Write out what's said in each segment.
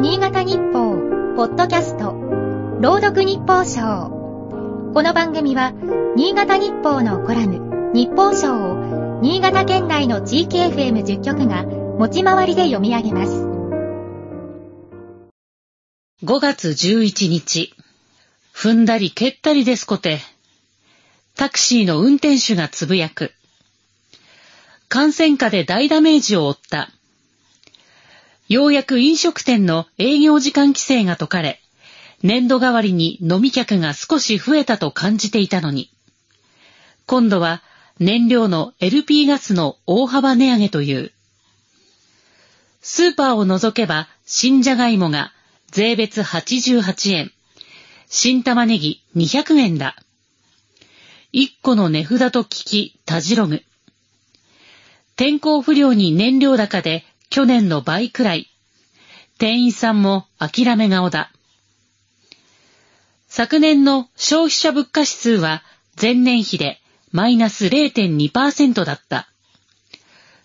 新潟日報、ポッドキャスト、朗読日報賞。この番組は、新潟日報のコラム、日報賞を、新潟県内の地域 FM10 局が、持ち回りで読み上げます。5月11日、踏んだり蹴ったりですこて、タクシーの運転手がつぶやく。感染下で大ダメージを負った。ようやく飲食店の営業時間規制が解かれ、年度代わりに飲み客が少し増えたと感じていたのに、今度は燃料の LP ガスの大幅値上げという。スーパーを除けば新じゃがいもが税別88円、新玉ねぎ200円だ。一個の値札と聞き、たじろぐ。天候不良に燃料高で去年の倍くらい。店員さんも諦め顔だ。昨年の消費者物価指数は前年比でマイナス0.2%だった。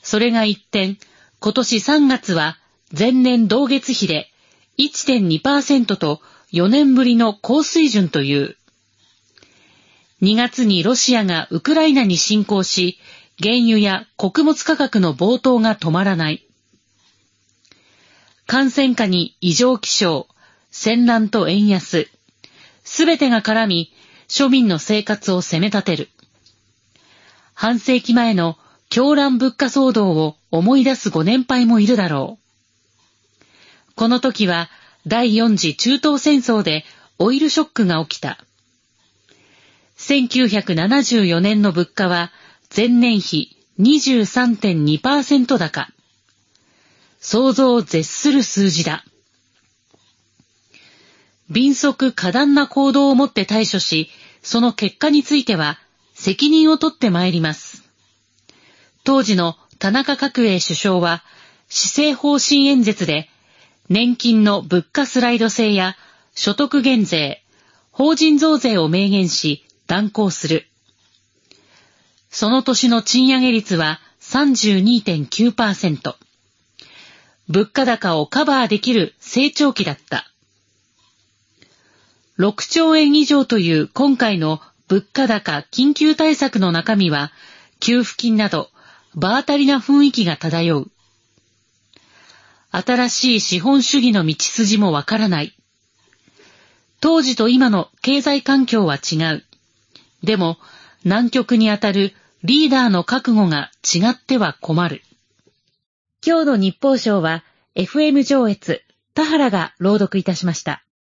それが一転、今年3月は前年同月比で1.2%と4年ぶりの高水準という。2月にロシアがウクライナに侵攻し、原油や穀物価格の暴騰が止まらない。感染下に異常気象、戦乱と円安、すべてが絡み、庶民の生活を責め立てる。半世紀前の狂乱物価騒動を思い出すご年配もいるだろう。この時は第四次中東戦争でオイルショックが起きた。1974年の物価は前年比23.2%高。想像を絶する数字だ。敏速過断な行動をもって対処し、その結果については責任を取ってまいります。当時の田中角栄首相は施政方針演説で年金の物価スライド制や所得減税、法人増税を明言し断行する。その年の賃上げ率は32.9%。物価高をカバーできる成長期だった。6兆円以上という今回の物価高緊急対策の中身は、給付金など場当たりな雰囲気が漂う。新しい資本主義の道筋もわからない。当時と今の経済環境は違う。でも、南極にあたるリーダーの覚悟が違っては困る。今日の日報賞は FM 上越田原が朗読いたしました。